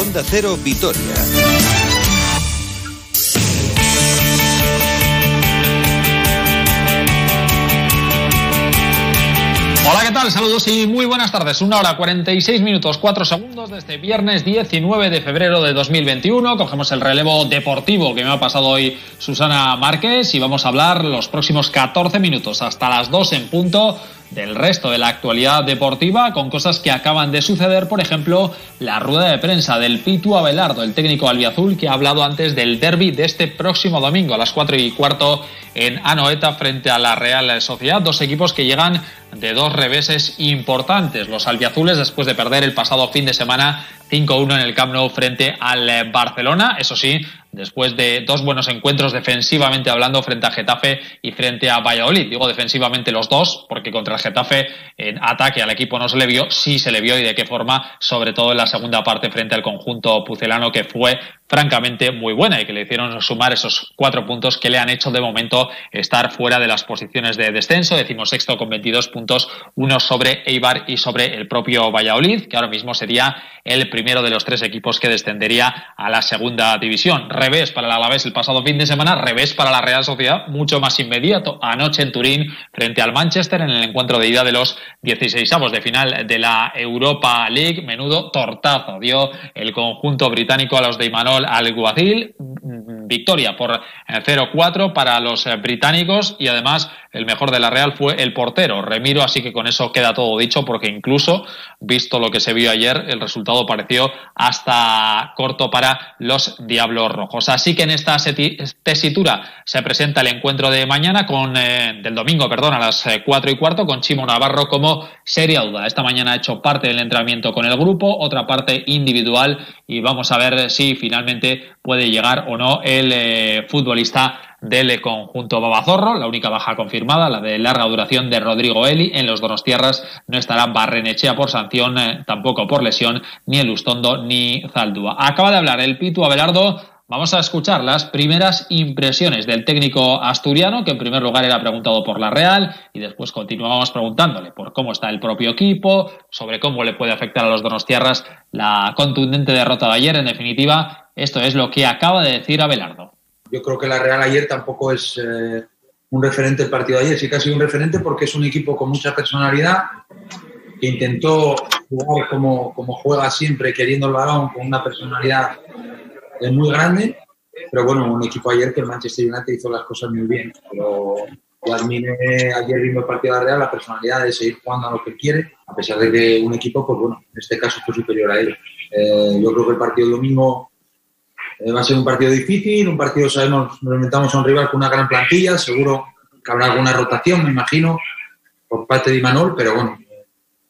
Onda Cero Vitoria. Hola, ¿qué tal? Saludos y muy buenas tardes. Una hora 46 minutos 4 segundos de este viernes 19 de febrero de 2021. Cogemos el relevo deportivo que me ha pasado hoy Susana Márquez y vamos a hablar los próximos 14 minutos hasta las 2 en punto del resto de la actualidad deportiva con cosas que acaban de suceder, por ejemplo, la rueda de prensa del Pitu Abelardo, el técnico albiazul que ha hablado antes del derby de este próximo domingo a las 4 y cuarto en Anoeta frente a la Real Sociedad, dos equipos que llegan de dos reveses importantes. Los albiazules después de perder el pasado fin de semana 5-1 en el Camp Nou frente al Barcelona, eso sí, después de dos buenos encuentros defensivamente hablando frente a Getafe y frente a Valladolid. Digo defensivamente los dos, porque contra el Getafe en ataque al equipo no se le vio, sí se le vio y de qué forma, sobre todo en la segunda parte frente al conjunto pucelano que fue francamente muy buena y que le hicieron sumar esos cuatro puntos que le han hecho de momento estar fuera de las posiciones de descenso, decimos sexto con 22 puntos, uno sobre Eibar y sobre el propio Valladolid, que ahora mismo sería el primero de los tres equipos que descendería a la segunda división. Revés para el Alavés el pasado fin de semana, revés para la Real Sociedad, mucho más inmediato. Anoche en Turín, frente al Manchester, en el encuentro de ida de los 16 avos de final de la Europa League, menudo tortazo dio el conjunto británico a los de Imanol Alguacil. Victoria por 0-4 para los eh, británicos y además el mejor de la Real fue el portero, Remiro, así que con eso queda todo dicho porque incluso, visto lo que se vio ayer, el resultado pareció hasta corto para los Diablos Rojos. Así que en esta tesitura se presenta el encuentro de mañana con, eh, del domingo, perdón, a las 4 eh, y cuarto con Chimo Navarro como seria duda. Esta mañana ha hecho parte del entrenamiento con el grupo, otra parte individual y vamos a ver si finalmente puede llegar o no el eh, futbolista del conjunto Babazorro, la única baja confirmada, la de larga duración de Rodrigo Eli. En los Donostierras no estará Barrenechea por sanción, eh, tampoco por lesión, ni el Ustondo ni Zaldúa. Acaba de hablar el Pitu Abelardo. Vamos a escuchar las primeras impresiones del técnico asturiano, que en primer lugar era preguntado por la Real, y después continuamos preguntándole por cómo está el propio equipo, sobre cómo le puede afectar a los Donostierras la contundente derrota de ayer. En definitiva, esto es lo que acaba de decir Abelardo. Yo creo que la Real ayer tampoco es eh, un referente el partido de ayer, sí que ha sido un referente porque es un equipo con mucha personalidad, que intentó jugar como, como juega siempre, queriendo el balón, con una personalidad eh, muy grande, pero bueno, un equipo ayer que el Manchester United hizo las cosas muy bien, pero yo admiré ayer mismo el partido de la Real, la personalidad de seguir jugando a lo que quiere, a pesar de que un equipo, pues bueno, en este caso fue superior a ellos. Eh, yo creo que el partido domingo eh, va a ser un partido difícil, un partido, sabemos, nos inventamos a un rival con una gran plantilla, seguro que habrá alguna rotación, me imagino, por parte de Imanol, pero bueno,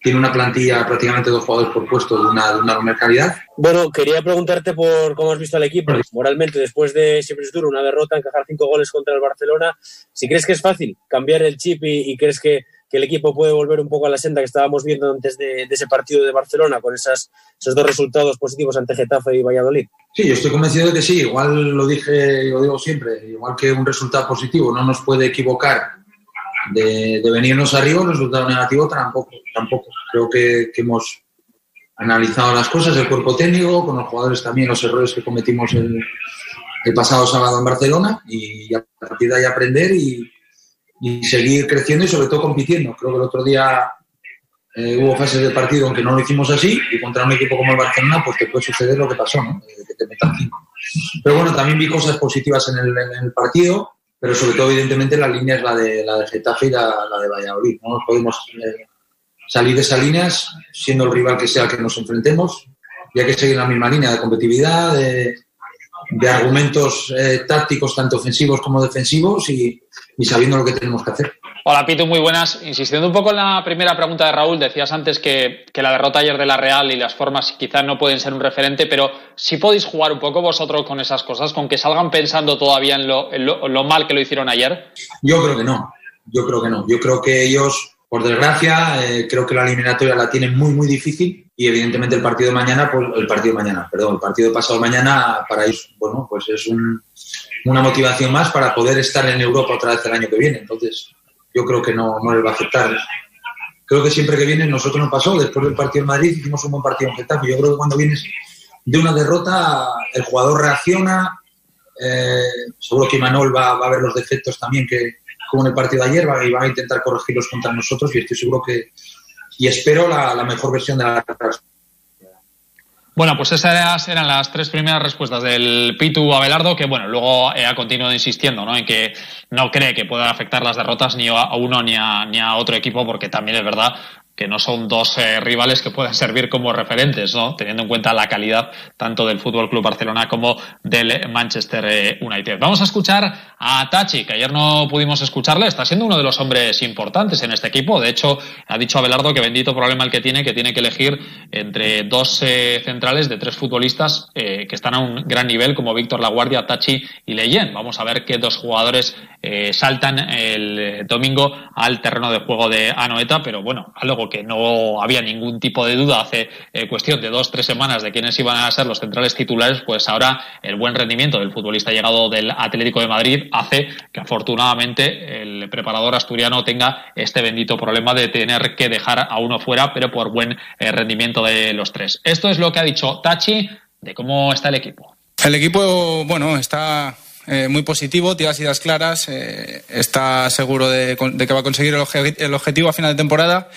tiene una plantilla prácticamente dos jugadores por puesto de una, de una calidad. Bueno, quería preguntarte por cómo has visto al equipo, moralmente, después de siempre es duro una derrota, encajar cinco goles contra el Barcelona, si crees que es fácil cambiar el chip y crees que que el equipo puede volver un poco a la senda que estábamos viendo antes de, ese partido de Barcelona con esas, esos dos resultados positivos ante Getafe y Valladolid? Sí, yo estoy convencido de que sí. Igual lo dije y lo digo siempre, igual que un resultado positivo no nos puede equivocar de, venirnos arriba, un resultado negativo tampoco. tampoco. Creo que, hemos analizado las cosas, el cuerpo técnico, con los jugadores también, los errores que cometimos el, el pasado sábado en Barcelona y a partir de ahí aprender y, y seguir creciendo y sobre todo compitiendo. Creo que el otro día eh, hubo fases del partido aunque no lo hicimos así y contra un equipo como el Barcelona pues te puede suceder lo que pasó, ¿no? Eh, que te metan cinco. Pero bueno, también vi cosas positivas en el, en el, partido, pero sobre todo evidentemente la línea es la de, la de Getafe y la, de Valladolid. No nos podemos eh, salir de esas líneas siendo el rival que sea al que nos enfrentemos y hay que seguir la misma línea de competitividad, de, de argumentos tácticos tanto ofensivos como defensivos y, y sabiendo lo que tenemos que hacer. Hola Pitu, muy buenas. Insistiendo un poco en la primera pregunta de Raúl, decías antes que, la derrota ayer de la Real y las formas quizás no pueden ser un referente, pero si podéis jugar un poco vosotros con esas cosas, con que salgan pensando todavía en lo, mal que lo hicieron ayer. Yo creo que no, yo creo que no. Yo creo que ellos, por desgracia, eh, creo que la eliminatoria la tienen muy, muy difícil y evidentemente el partido mañana, pues el partido mañana, perdón, el partido de pasado mañana para ellos, bueno, pues es un una motivación más para poder estar en Europa otra vez el año que viene. Entonces, yo creo que no, no les va a afectar. Creo que siempre que vienen, nosotros nos pasó, después del partido en Madrid hicimos un buen partido en Getafe. Yo creo que cuando vienes de una derrota el jugador reacciona. Eh, seguro que Manol va, a ver los defectos también que como en el partido de ayer va, y va a intentar corregirlos contra nosotros y estoy seguro que y espero la, la mejor versión de la bueno, pues esas eran las tres primeras respuestas del Pitu Abelardo, que bueno, luego ha continuado insistiendo ¿no? en que no cree que puedan afectar las derrotas ni a uno ni a, ni a otro equipo, porque también es verdad que no son dos eh, rivales que puedan servir como referentes, ¿no? Teniendo en cuenta la calidad tanto del Fútbol Club Barcelona como del Manchester eh, United. Vamos a escuchar a Tachi, que ayer no pudimos escucharle, está siendo uno de los hombres importantes en este equipo. De hecho, ha dicho Abelardo que bendito problema el que tiene, que tiene que elegir entre dos eh, centrales de tres futbolistas que están a un gran nivel, como Víctor Laguardia, Tachi y Leyen. Vamos a ver qué dos jugadores saltan el domingo al terreno de juego de Anoeta, pero bueno, algo que no había ningún tipo de duda hace eh, cuestión de dos, tres semanas de quiénes iban a ser los centrales titulares, pues ahora el buen rendimiento del futbolista llegado del Atlético de Madrid hace que afortunadamente el preparador asturiano tenga este bendito problema de tener que dejar a uno fuera, pero por buen eh, rendimiento de los tres. Esto es lo que ha dicho Tachi de cómo está el equipo. El equipo, bueno, está eh, muy positivo, tiene las ideas claras, está seguro de, que va a conseguir el, objetivo a final de temporada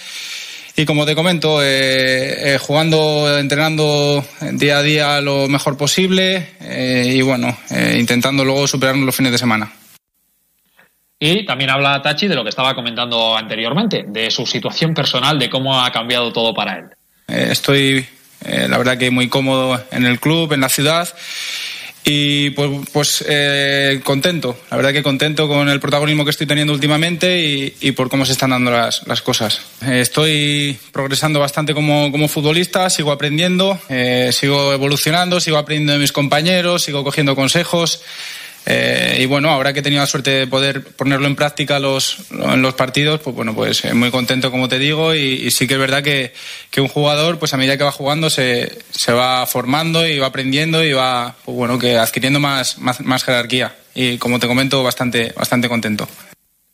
y como te comento, eh, eh, jugando, entrenando día a día lo mejor posible eh, y bueno, intentando luego superarnos los fines de semana. Y también habla Tachi de lo que estaba comentando anteriormente, de su situación personal, de cómo ha cambiado todo para él. estoy, la verdad que muy cómodo en el club, en la ciudad y pues, pues eh, contento, la verdad que contento con el protagonismo que estoy teniendo últimamente y, por cómo se están dando las, las cosas. Eh, estoy progresando bastante como, como futbolista, sigo aprendiendo, eh, sigo evolucionando, sigo aprendiendo de mis compañeros, sigo cogiendo consejos. Eh, y bueno, ahora que he tenido la suerte de poder ponerlo en práctica los, en los partidos, pues bueno, pues eh, muy contento como te digo y, sí que es verdad que, que, un jugador, pues a medida que va jugando se, se va formando y va aprendiendo y va, pues bueno, que adquiriendo más, más, más jerarquía. Y como te comento, bastante, bastante contento.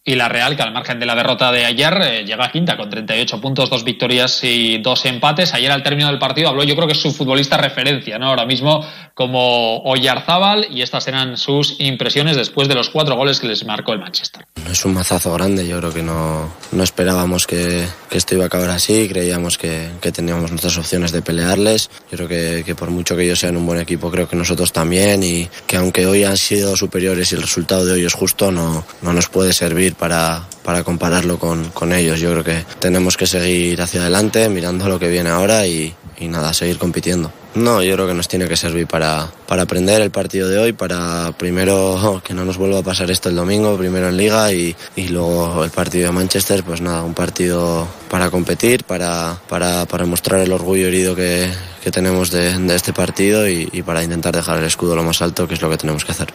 Y la Real, que al margen de la derrota de ayer, eh, llega a quinta con 38 puntos, dos victorias y dos empates. Ayer al término del partido habló, yo creo que es su futbolista referencia, ¿no? Ahora mismo como Oyarzábal y estas eran sus impresiones después de los cuatro goles que les marcó el Manchester. Es un mazazo grande, yo creo que no, no esperábamos que, esto iba a acabar así, creíamos que, que, teníamos nuestras opciones de pelearles. Yo creo que, que por mucho que ellos sean un buen equipo, creo que nosotros también y que aunque hoy han sido superiores y el resultado de hoy es justo, no, no nos puede servir para, para compararlo con, con, ellos. Yo creo que tenemos que seguir hacia adelante, mirando lo que viene ahora y, y nada, seguir compitiendo. No, yo creo que nos tiene que servir para, para aprender el partido de hoy, para primero que no nos vuelva a pasar esto el domingo, primero en liga y, y luego el partido de Manchester, pues nada, un partido para competir, para, para, para mostrar el orgullo herido que, que tenemos de, este partido y para intentar dejar el escudo lo más alto, que es lo que tenemos que hacer.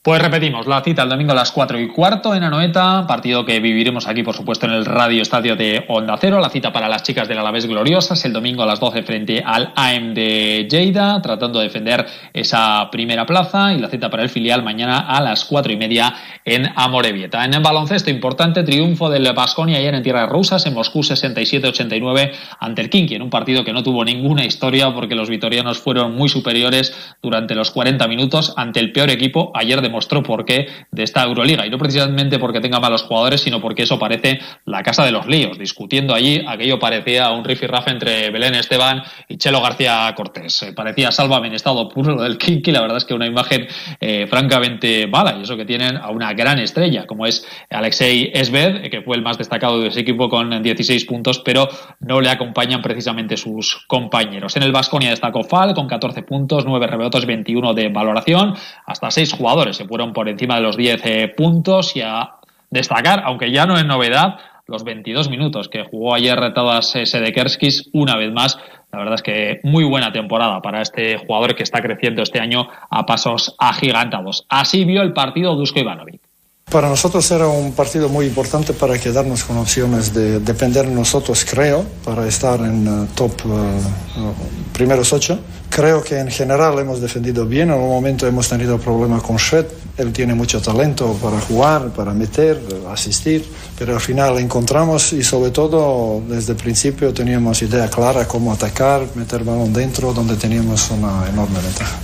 Pues repetimos, la cita el domingo a las 4 y cuarto en Anoeta, partido que viviremos aquí, por supuesto, en el Radio Estadio de Onda Cero. La cita para las chicas del Alavés Gloriosas el domingo a las 12 frente al AM de Lleida, tratando de defender esa primera plaza. Y la cita para el filial mañana a las 4 y media en Amorebieta. En el baloncesto, importante triunfo del Basconia ayer en tierras rusas, en Moscú 67-89 ante el Kinky, en un partido que no tuvo ninguna historia porque los vitorianos fueron muy superiores durante los 40 minutos ante el peor equipo ayer de demostró por qué de esta Euroliga. Y no precisamente porque tenga malos jugadores, sino porque eso parece la casa de los líos. Discutiendo allí, aquello parecía un rifirrafe entre Belén Esteban y Chelo García Cortés. Eh, parecía Sálvame en estado puro del Kinky. La verdad es que una imagen eh, francamente mala. Y eso que tienen a una gran estrella, como es Alexei Esved, que fue el más destacado de ese equipo con 16 puntos, pero no le acompañan precisamente sus compañeros. En el Vasconia destacó Fal con 14 puntos, 9 rebotes, 21 de valoración, hasta 6 jugadores se fueron por encima de los 10 eh, puntos y a destacar, aunque ya no es novedad, los 22 minutos que jugó ayer retadas Sedekerskis una vez más. La verdad es que muy buena temporada para este jugador que está creciendo este año a pasos agigantados. Así vio el partido Dusko Ivanovic. Para nosotros era un partido muy importante para quedarnos con opciones de depender de nosotros, creo, para estar en uh, top uh, primeros ocho. Creo que en general hemos defendido bien. En un momento hemos tenido problemas con Shred. Él tiene mucho talento para jugar, para meter, asistir. Pero al final encontramos y sobre todo desde el principio teníamos idea clara cómo atacar, meter balón dentro, donde teníamos una enorme ventaja.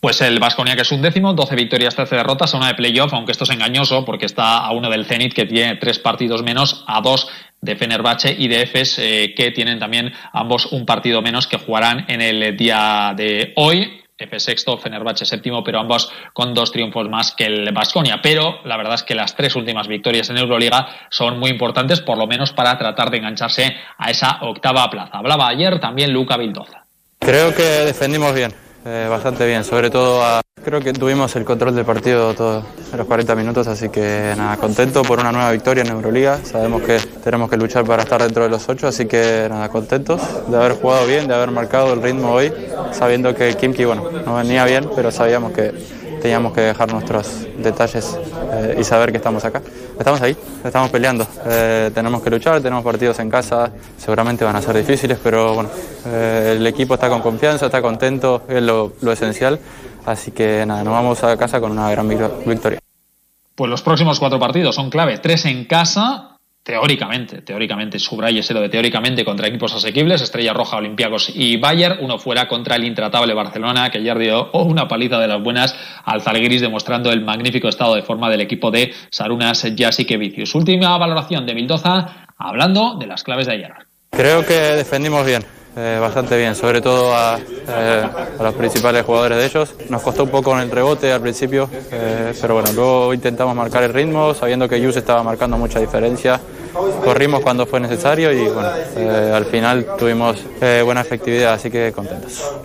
Pues el Vasconia, que es un décimo, 12 victorias, 13 derrotas, a una de playoff, aunque esto es engañoso porque está a uno del Zenit, que tiene tres partidos menos, a dos de Fenerbahce y de Efes, eh, que tienen también ambos un partido menos que jugarán en el día de hoy. Efes sexto, Fenerbahce séptimo, pero ambos con dos triunfos más que el Vasconia. Pero la verdad es que las tres últimas victorias en Euroliga son muy importantes, por lo menos para tratar de engancharse a esa octava plaza. Hablaba ayer también Luca Vildoza. Creo que defendimos bien eh, bastante bien, sobre todo a, creo que tuvimos el control del partido todos los 40 minutos, así que nada, contento por una nueva victoria en Euroliga, sabemos que tenemos que luchar para estar dentro de los ocho, así que nada, contentos de haber jugado bien, de haber marcado el ritmo hoy, sabiendo que Kimki, bueno, no venía bien, pero sabíamos que teníamos que dejar nuestros detalles eh, y saber que estamos acá. Estamos ahí, estamos peleando, eh, tenemos que luchar, tenemos partidos en casa, seguramente van a ser difíciles, pero bueno, eh, el equipo está con confianza, está contento, es lo, lo esencial, así que nada, nos vamos a casa con una gran victoria. Pues los próximos cuatro partidos son clave, tres en casa teóricamente, teóricamente, subrayese lo de teóricamente contra equipos asequibles, Estrella Roja, Olympiacos y Bayern, uno fuera contra el intratable Barcelona, que ayer dio una paliza de las buenas al Zalgiris, demostrando el magnífico estado de forma del equipo de Sarunas Jasikevicius. Última valoración de Mildoza, hablando de las claves de ayer. Creo que defendimos bien. Eh, bastante bien, sobre todo a, eh, a, los principales jugadores de ellos. Nos costó un poco en el rebote al principio, eh, pero bueno, luego intentamos marcar el ritmo, sabiendo que Yus estaba marcando mucha diferencia. Corrimos cuando fue necesario y bueno, al final tuvimos buena efectividad, así que contentos.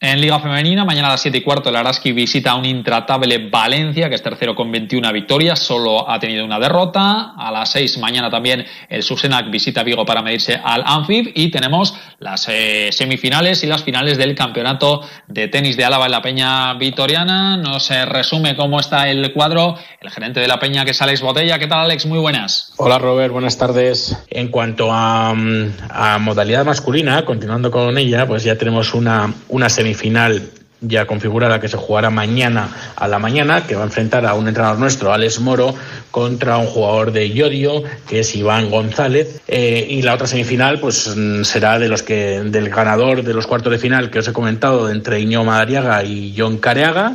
En Liga Femenina, mañana a las 7 y cuarto, el Araski visita a un intratable Valencia, que es tercero con 21 victorias, solo ha tenido una derrota. A las 6 mañana también el Susenac visita Vigo para medirse al Anfib. Y tenemos las eh, semifinales y las finales del campeonato de tenis de Álava en la Peña Vitoriana. Nos resume cómo está el cuadro el gerente de la Peña, que es Alex Botella. ¿Qué tal, Alex? Muy buenas. Hola, Robert. Buenas tardes. En cuanto a, a modalidad masculina, continuando con ella, pues ya tenemos una, una semifinal semifinal ya configurada que se jugará mañana a la mañana, que va a enfrentar a un entrenador nuestro, Alex Moro, contra un jugador de Yodio, que es Iván González. Eh, y la otra semifinal, pues mm, será de los que, del ganador de los cuartos de final que os he comentado, entre Iño Madariaga y John Careaga,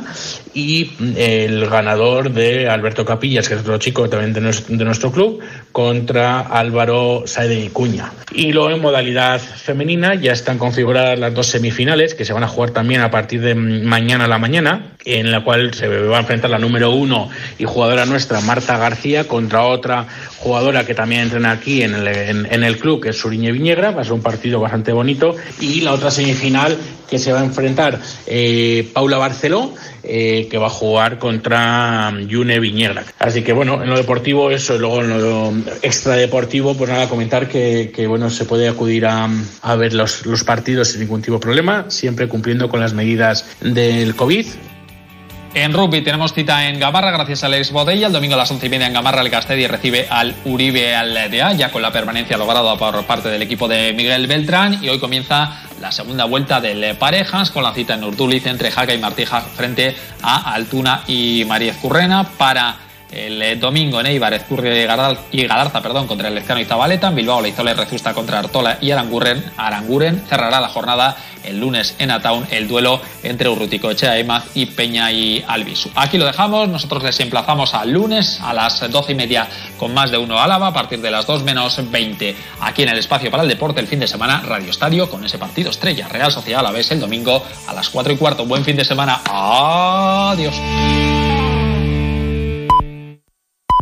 y mm, el ganador de Alberto Capillas, que es otro chico también de de nuestro club, contra Álvaro Saede Cuña. Y luego en modalidad femenina ya están configuradas las dos semifinales, que se van a jugar también a partir de mañana a la mañana, en la cual se va a enfrentar la número uno y jugadora nuestra, Marta García, contra otra jugadora que también entrena aquí en el, en, el club, que es Suriñe Viñegra. Va a ser un partido bastante bonito. Y la otra semifinal que se va a enfrentar eh, Paula Barceló, eh, que va a jugar contra Yune Viñegra. Así que bueno, en lo deportivo eso, luego en lo extradeportivo, pues nada, comentar que, que bueno, se puede acudir a, a ver los, los partidos sin ningún tipo de problema, siempre cumpliendo con las medidas del COVID. En rugby tenemos cita en Gamarra gracias a Alex Botella. El domingo a las once y media en Gamarra el Castedi recibe al Uribe Aldea, ya con la permanencia lograda por parte del equipo de Miguel Beltrán. Y hoy comienza la segunda vuelta del Parejas con la cita en Urduliz entre Jaca y Martija frente a Altuna y María Currena para el eh, domingo en Eibar, Ezcurri y Galarza perdón, contra el Lezcano y Zabaleta. En Bilbao, Leizola y Rezusta contra Artola y Aranguren. Aranguren cerrará la jornada el lunes en Ataun el duelo entre Urrutico, Echea, Emaz y Peña y Albisu. Aquí lo dejamos. Nosotros les emplazamos al lunes a las doce y media con más de uno Álava a partir de las 2 menos 20 aquí en el espacio para el deporte el fin de semana Radio Estadio con ese partido estrella Real Sociedad a la vez el domingo a las 4 y cuarto. Buen fin de semana. Adiós.